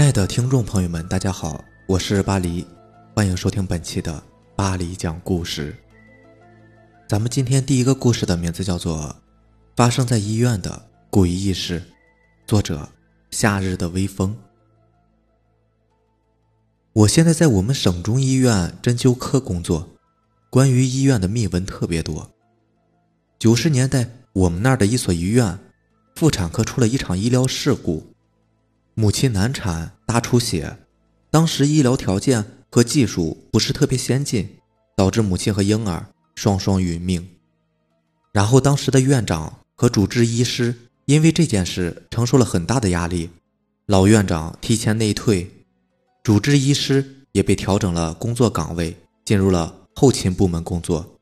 亲爱的听众朋友们，大家好，我是巴黎，欢迎收听本期的巴黎讲故事。咱们今天第一个故事的名字叫做《发生在医院的诡异事》，作者夏日的微风。我现在在我们省中医院针灸科工作，关于医院的秘闻特别多。九十年代，我们那儿的一所医院妇产科出了一场医疗事故。母亲难产大出血，当时医疗条件和技术不是特别先进，导致母亲和婴儿双双殒命。然后当时的院长和主治医师因为这件事承受了很大的压力，老院长提前内退，主治医师也被调整了工作岗位，进入了后勤部门工作。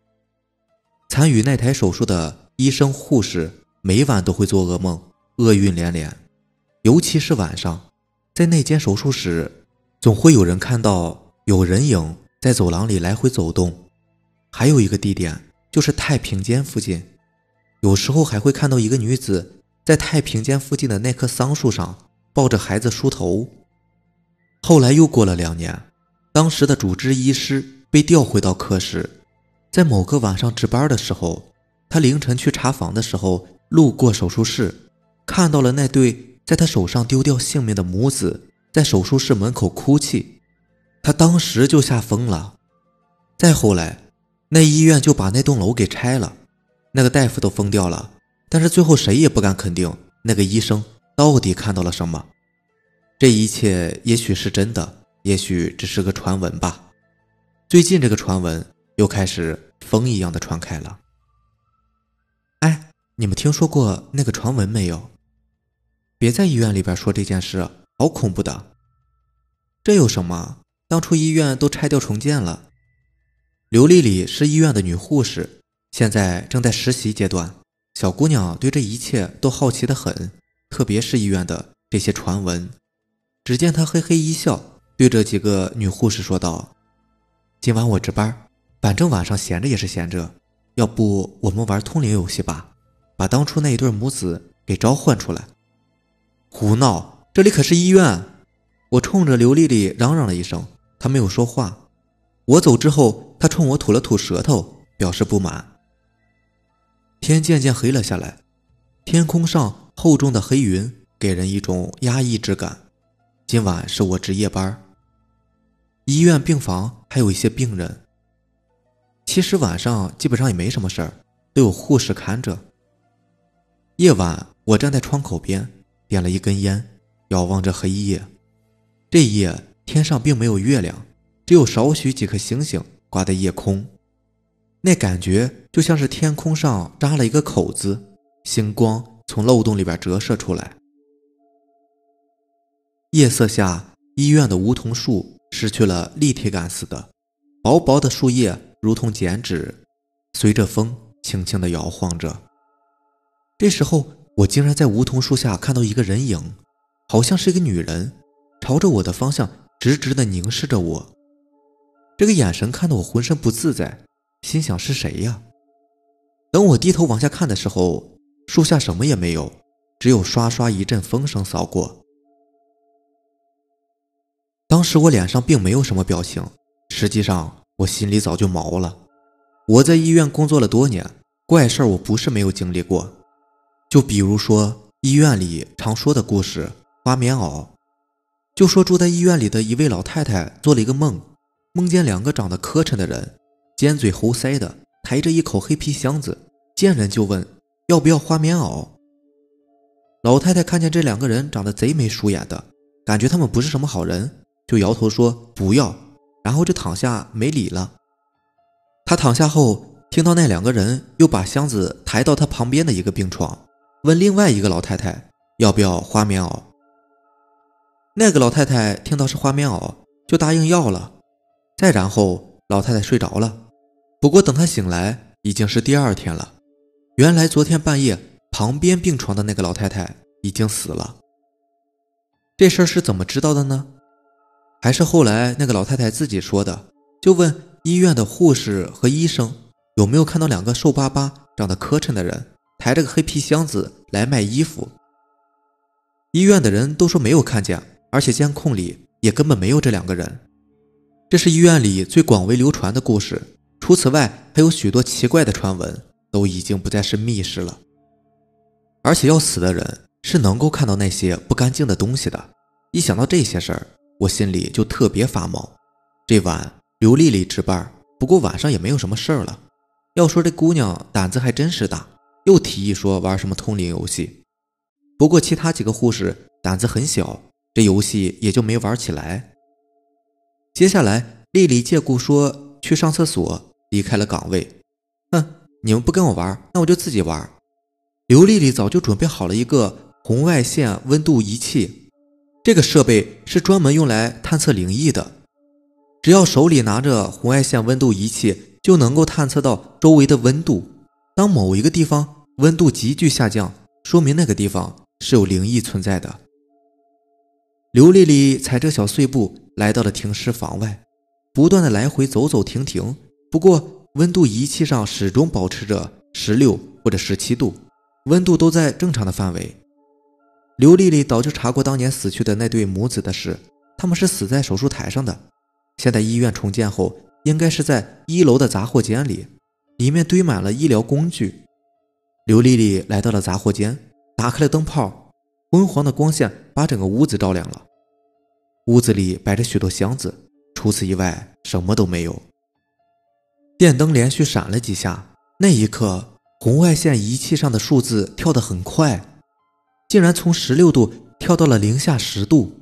参与那台手术的医生护士每晚都会做噩梦，厄运连连。尤其是晚上，在那间手术室，总会有人看到有人影在走廊里来回走动。还有一个地点就是太平间附近，有时候还会看到一个女子在太平间附近的那棵桑树上抱着孩子梳头。后来又过了两年，当时的主治医师被调回到科室，在某个晚上值班的时候，他凌晨去查房的时候，路过手术室，看到了那对。在他手上丢掉性命的母子在手术室门口哭泣，他当时就吓疯了。再后来，那医院就把那栋楼给拆了，那个大夫都疯掉了。但是最后谁也不敢肯定那个医生到底看到了什么。这一切也许是真的，也许只是个传闻吧。最近这个传闻又开始风一样的传开了。哎，你们听说过那个传闻没有？别在医院里边说这件事，好恐怖的。这有什么？当初医院都拆掉重建了。刘丽丽是医院的女护士，现在正在实习阶段。小姑娘对这一切都好奇的很，特别是医院的这些传闻。只见她嘿嘿一笑，对着几个女护士说道：“今晚我值班，反正晚上闲着也是闲着，要不我们玩通灵游戏吧，把当初那一对母子给召唤出来。”胡闹！这里可是医院！我冲着刘丽丽嚷嚷了一声，她没有说话。我走之后，她冲我吐了吐舌头，表示不满。天渐渐黑了下来，天空上厚重的黑云给人一种压抑之感。今晚是我值夜班，医院病房还有一些病人。其实晚上基本上也没什么事儿，都有护士看着。夜晚，我站在窗口边。点了一根烟，遥望着黑夜。这夜天上并没有月亮，只有少许几颗星星挂在夜空。那感觉就像是天空上扎了一个口子，星光从漏洞里边折射出来。夜色下，医院的梧桐树失去了立体感似的，薄薄的树叶如同剪纸，随着风轻轻地摇晃着。这时候。我竟然在梧桐树下看到一个人影，好像是一个女人，朝着我的方向直直的凝视着我。这个眼神看得我浑身不自在，心想是谁呀？等我低头往下看的时候，树下什么也没有，只有刷刷一阵风声扫过。当时我脸上并没有什么表情，实际上我心里早就毛了。我在医院工作了多年，怪事儿我不是没有经历过。就比如说医院里常说的故事——花棉袄。就说住在医院里的一位老太太做了一个梦，梦见两个长得磕碜的人，尖嘴猴腮的，抬着一口黑皮箱子，见人就问要不要花棉袄。老太太看见这两个人长得贼眉鼠眼的，感觉他们不是什么好人，就摇头说不要，然后就躺下没理了。她躺下后，听到那两个人又把箱子抬到她旁边的一个病床。问另外一个老太太要不要花棉袄，那个老太太听到是花棉袄，就答应要了。再然后，老太太睡着了。不过等她醒来，已经是第二天了。原来昨天半夜旁边病床的那个老太太已经死了。这事儿是怎么知道的呢？还是后来那个老太太自己说的？就问医院的护士和医生有没有看到两个瘦巴巴、长得磕碜的人。抬着个黑皮箱子来卖衣服，医院的人都说没有看见，而且监控里也根本没有这两个人。这是医院里最广为流传的故事。除此外，还有许多奇怪的传闻，都已经不再是秘事了。而且要死的人是能够看到那些不干净的东西的。一想到这些事儿，我心里就特别发毛。这晚刘丽丽值班，不过晚上也没有什么事儿了。要说这姑娘胆子还真是大，又提议说玩什么通灵游戏。不过其他几个护士胆子很小，这游戏也就没玩起来。接下来，丽丽借故说去上厕所，离开了岗位。哼，你们不跟我玩，那我就自己玩。刘丽丽早就准备好了一个红外线温度仪器，这个设备是专门用来探测灵异的。只要手里拿着红外线温度仪器，就能够探测到周围的温度。当某一个地方温度急剧下降，说明那个地方是有灵异存在的。刘丽丽踩着小碎步来到了停尸房外，不断的来回走走停停。不过温度仪器上始终保持着十六或者十七度。温度都在正常的范围。刘丽丽早就查过当年死去的那对母子的事，他们是死在手术台上的。现在医院重建后，应该是在一楼的杂货间里，里面堆满了医疗工具。刘丽丽来到了杂货间，打开了灯泡，昏黄的光线把整个屋子照亮了。屋子里摆着许多箱子，除此以外什么都没有。电灯连续闪了几下，那一刻。红外线仪器上的数字跳得很快，竟然从十六度跳到了零下十度。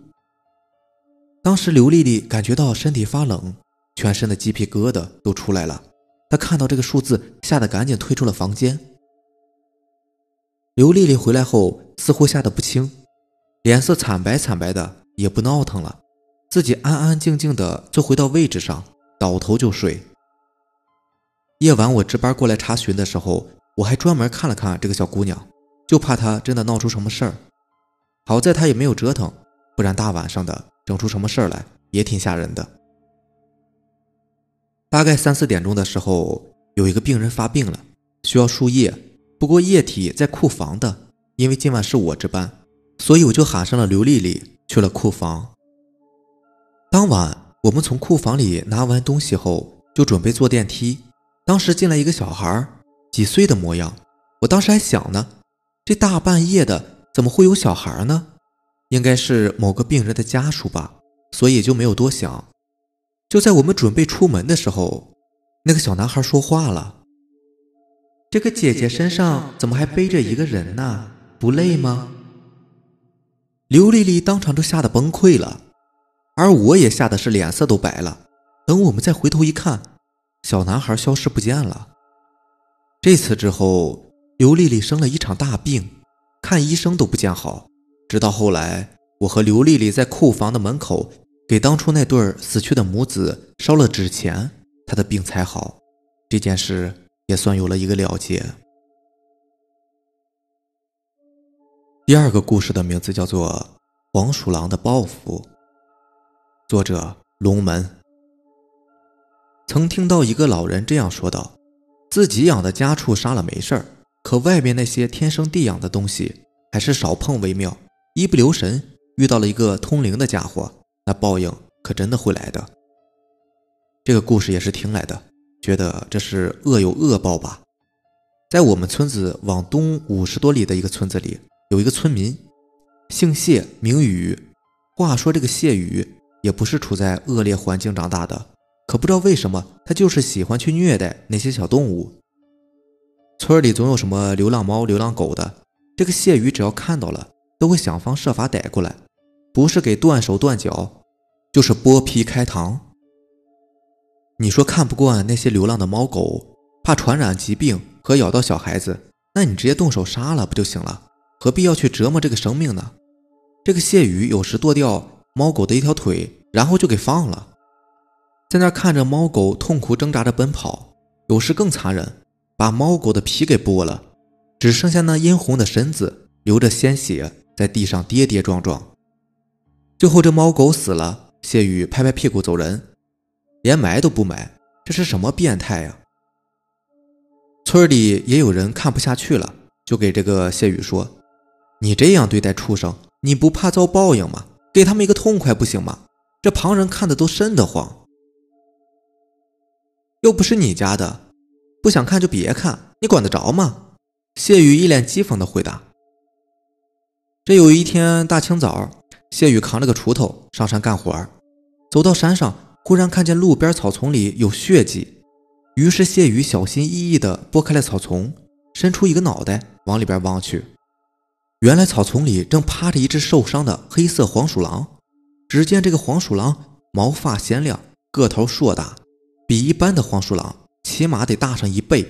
当时刘丽丽感觉到身体发冷，全身的鸡皮疙瘩都出来了。她看到这个数字，吓得赶紧退出了房间。刘丽丽回来后似乎吓得不轻，脸色惨白惨白的，也不闹腾了，自己安安静静的坐回到位置上，倒头就睡。夜晚我值班过来查询的时候。我还专门看了看这个小姑娘，就怕她真的闹出什么事儿。好在她也没有折腾，不然大晚上的整出什么事儿来也挺吓人的。大概三四点钟的时候，有一个病人发病了，需要输液，不过液体在库房的。因为今晚是我值班，所以我就喊上了刘丽丽去了库房。当晚我们从库房里拿完东西后，就准备坐电梯。当时进来一个小孩。几岁的模样？我当时还想呢，这大半夜的怎么会有小孩呢？应该是某个病人的家属吧，所以就没有多想。就在我们准备出门的时候，那个小男孩说话了：“这个姐姐身上怎么还背着一个人呢？不累吗？”刘丽丽当场就吓得崩溃了，而我也吓得是脸色都白了。等我们再回头一看，小男孩消失不见了。这次之后，刘丽丽生了一场大病，看医生都不见好。直到后来，我和刘丽丽在库房的门口给当初那对死去的母子烧了纸钱，她的病才好。这件事也算有了一个了结。第二个故事的名字叫做《黄鼠狼的报复》，作者龙门。曾听到一个老人这样说道。自己养的家畜杀了没事儿，可外面那些天生地养的东西还是少碰为妙。一不留神遇到了一个通灵的家伙，那报应可真的会来的。这个故事也是听来的，觉得这是恶有恶报吧。在我们村子往东五十多里的一个村子里，有一个村民，姓谢，名宇。话说这个谢宇也不是处在恶劣环境长大的。可不知道为什么，他就是喜欢去虐待那些小动物。村里总有什么流浪猫、流浪狗的，这个谢宇只要看到了，都会想方设法逮过来，不是给断手断脚，就是剥皮开膛。你说看不惯那些流浪的猫狗，怕传染疾病和咬到小孩子，那你直接动手杀了不就行了？何必要去折磨这个生命呢？这个谢宇有时剁掉猫狗的一条腿，然后就给放了。在那看着猫狗痛苦挣扎着奔跑，有时更残忍，把猫狗的皮给剥了，只剩下那殷红的身子，流着鲜血，在地上跌跌撞撞。最后这猫狗死了，谢宇拍拍屁股走人，连埋都不埋，这是什么变态呀？村里也有人看不下去了，就给这个谢宇说：“你这样对待畜生，你不怕遭报应吗？给他们一个痛快不行吗？这旁人看的都瘆得慌。又不是你家的，不想看就别看，你管得着吗？谢宇一脸讥讽的回答。这有一天大清早，谢宇扛着个锄头上山干活走到山上，忽然看见路边草丛里有血迹，于是谢宇小心翼翼地拨开了草丛，伸出一个脑袋往里边望去。原来草丛里正趴着一只受伤的黑色黄鼠狼。只见这个黄鼠狼毛发鲜亮，个头硕大，比一般的黄鼠狼起码得大上一倍。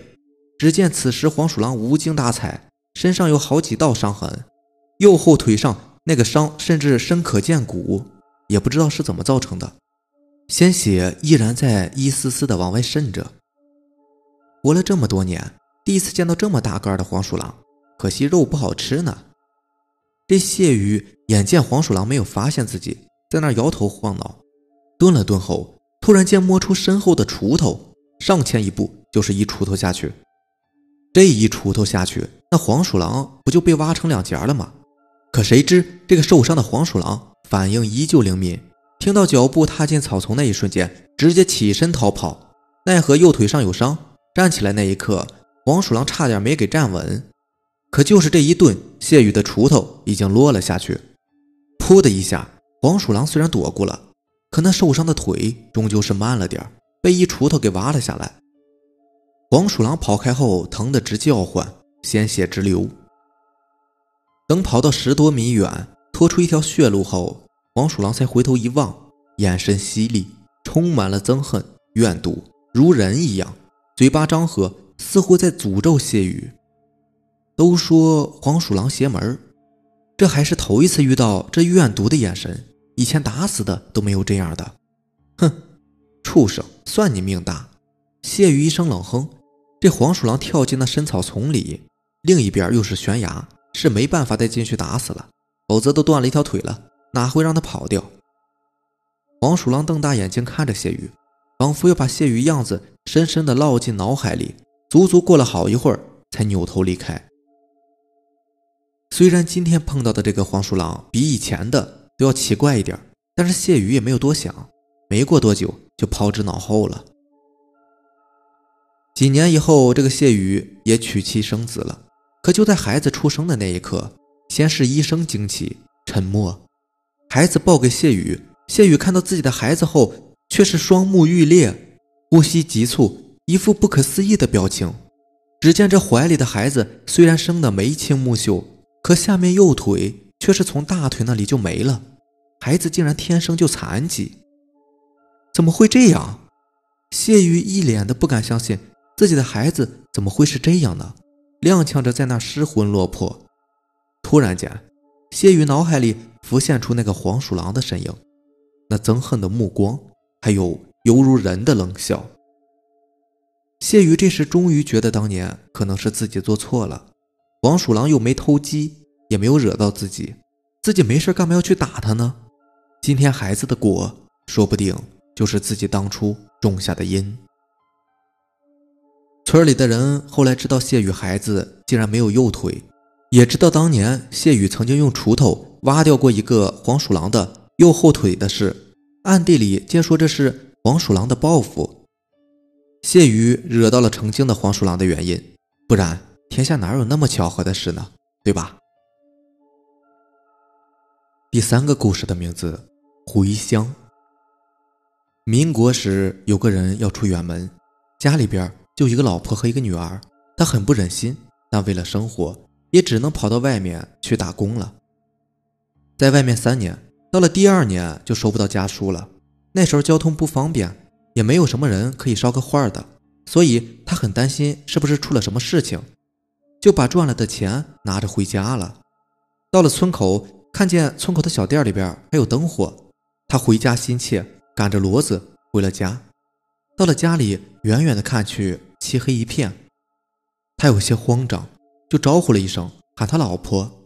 只见此时黄鼠狼无精打采，身上有好几道伤痕。右后腿上那个伤甚至深可见骨，也不知道是怎么造成的，鲜血依然在一丝丝的往外渗着。活了这么多年，第一次见到这么大个的黄鼠狼，可惜肉不好吃呢。这谢宇眼见黄鼠狼没有发现自己，在那摇头晃脑，顿了顿后，突然间摸出身后的锄头，上前一步就是一锄头下去。这一锄头下去，那黄鼠狼不就被挖成两截了吗？可谁知，这个受伤的黄鼠狼反应依旧灵敏，听到脚步踏进草丛那一瞬间，直接起身逃跑。奈何右腿上有伤，站起来那一刻，黄鼠狼差点没给站稳。可就是这一顿，谢宇的锄头已经落了下去。噗的一下，黄鼠狼虽然躲过了，可那受伤的腿终究是慢了点被一锄头给挖了下来。黄鼠狼跑开后，疼得直叫唤，鲜血直流。等跑到十多米远，拖出一条血路后，黄鼠狼才回头一望，眼神犀利，充满了憎恨、怨毒，如人一样，嘴巴张合，似乎在诅咒谢宇。都说黄鼠狼邪门这还是头一次遇到这怨毒的眼神，以前打死的都没有这样的。哼，畜生，算你命大！谢宇一声冷哼，这黄鼠狼跳进那深草丛里，另一边又是悬崖。是没办法再进去打死了，否则都断了一条腿了，哪会让他跑掉？黄鼠狼瞪大眼睛看着谢宇，仿佛要把谢宇样子深深的烙进脑海里。足足过了好一会儿，才扭头离开。虽然今天碰到的这个黄鼠狼比以前的都要奇怪一点，但是谢宇也没有多想，没过多久就抛之脑后了。几年以后，这个谢宇也娶妻生子了。可就在孩子出生的那一刻，先是一声惊奇，沉默。孩子抱给谢雨，谢雨看到自己的孩子后，却是双目欲裂，呼吸急促，一副不可思议的表情。只见这怀里的孩子虽然生得眉清目秀，可下面右腿却是从大腿那里就没了。孩子竟然天生就残疾，怎么会这样？谢雨一脸的不敢相信，自己的孩子怎么会是这样呢？踉跄着在那失魂落魄，突然间，谢雨脑海里浮现出那个黄鼠狼的身影，那憎恨的目光，还有犹如人的冷笑。谢宇这时终于觉得当年可能是自己做错了，黄鼠狼又没偷鸡，也没有惹到自己，自己没事干嘛要去打他呢？今天孩子的果，说不定就是自己当初种下的因。村里的人后来知道谢宇孩子竟然没有右腿，也知道当年谢宇曾经用锄头挖掉过一个黄鼠狼的右后腿的事，暗地里皆说这是黄鼠狼的报复。谢宇惹到了成精的黄鼠狼的原因，不然天下哪有那么巧合的事呢？对吧？第三个故事的名字《回乡》。民国时有个人要出远门，家里边。就一个老婆和一个女儿，他很不忍心，但为了生活，也只能跑到外面去打工了。在外面三年，到了第二年就收不到家书了。那时候交通不方便，也没有什么人可以捎个话的，所以他很担心是不是出了什么事情，就把赚了的钱拿着回家了。到了村口，看见村口的小店里边还有灯火，他回家心切，赶着骡子回了家。到了家里，远远的看去。漆黑一片，他有些慌张，就招呼了一声，喊他老婆。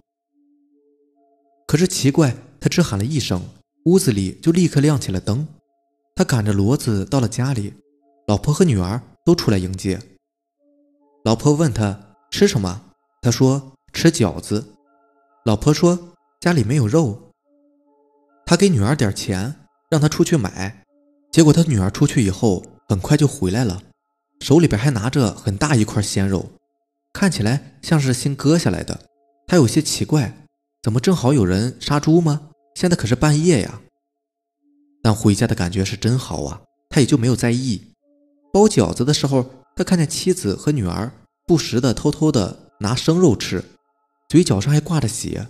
可是奇怪，他只喊了一声，屋子里就立刻亮起了灯。他赶着骡子到了家里，老婆和女儿都出来迎接。老婆问他吃什么，他说吃饺子。老婆说家里没有肉。他给女儿点钱，让她出去买。结果他女儿出去以后，很快就回来了，手里边还拿着很大一块鲜肉，看起来像是新割下来的。他有些奇怪，怎么正好有人杀猪吗？现在可是半夜呀。但回家的感觉是真好啊，他也就没有在意。包饺子的时候，他看见妻子和女儿不时的偷偷的拿生肉吃，嘴角上还挂着血。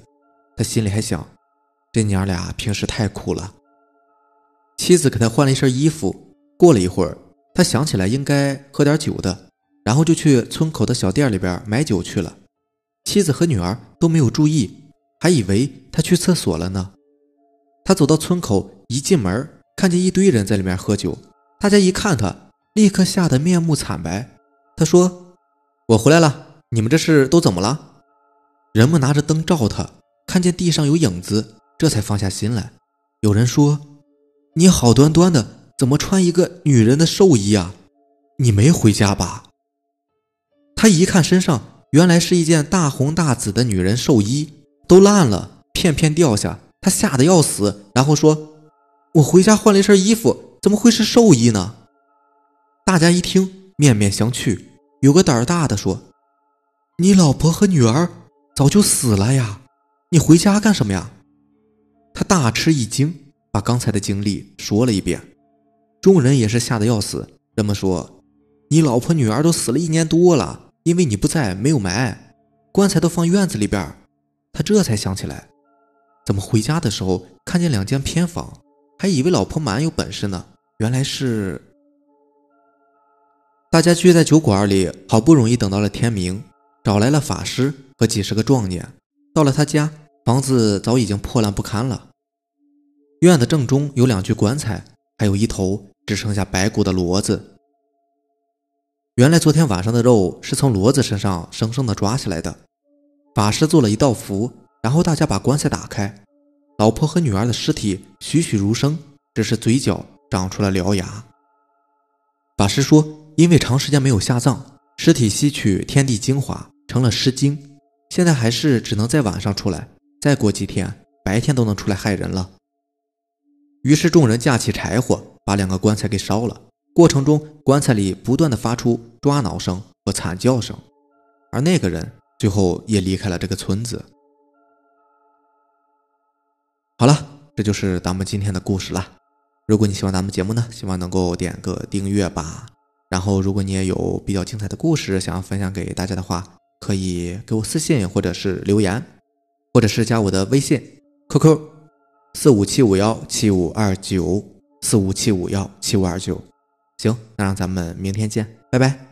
他心里还想，这娘俩平时太苦了。妻子给他换了一身衣服。过了一会儿，他想起来应该喝点酒的，然后就去村口的小店里边买酒去了。妻子和女儿都没有注意，还以为他去厕所了呢。他走到村口，一进门看见一堆人在里面喝酒，大家一看他。立刻吓得面目惨白。他说：“我回来了，你们这是都怎么了？”人们拿着灯照他，看见地上有影子，这才放下心来。有人说：“你好端端的，怎么穿一个女人的寿衣啊？你没回家吧？”他一看身上，原来是一件大红大紫的女人寿衣，都烂了，片片掉下。他吓得要死，然后说：“我回家换了一身衣服，怎么会是寿衣呢？”大家一听，面面相觑。有个胆儿大的说：“你老婆和女儿早就死了呀，你回家干什么呀？”他大吃一惊，把刚才的经历说了一遍。众人也是吓得要死。人们说：“你老婆女儿都死了一年多了，因为你不在，没有埋，棺材都放院子里边。”他这才想起来，怎么回家的时候看见两间偏房，还以为老婆蛮有本事呢，原来是……大家聚在酒馆里，好不容易等到了天明，找来了法师和几十个壮年。到了他家，房子早已经破烂不堪了。院子正中有两具棺材，还有一头只剩下白骨的骡子。原来昨天晚上的肉是从骡子身上生生的抓起来的。法师做了一道符，然后大家把棺材打开，老婆和女儿的尸体栩栩如生，只是嘴角长出了獠牙。法师说。因为长时间没有下葬，尸体吸取天地精华成了尸精，现在还是只能在晚上出来，再过几天白天都能出来害人了。于是众人架起柴火，把两个棺材给烧了。过程中，棺材里不断的发出抓挠声和惨叫声，而那个人最后也离开了这个村子。好了，这就是咱们今天的故事了。如果你喜欢咱们节目呢，希望能够点个订阅吧。然后，如果你也有比较精彩的故事想要分享给大家的话，可以给我私信或者是留言，或者是加我的微信 QQ 四五七五幺七五二九四五七五幺七五二九。行，那让咱们明天见，拜拜。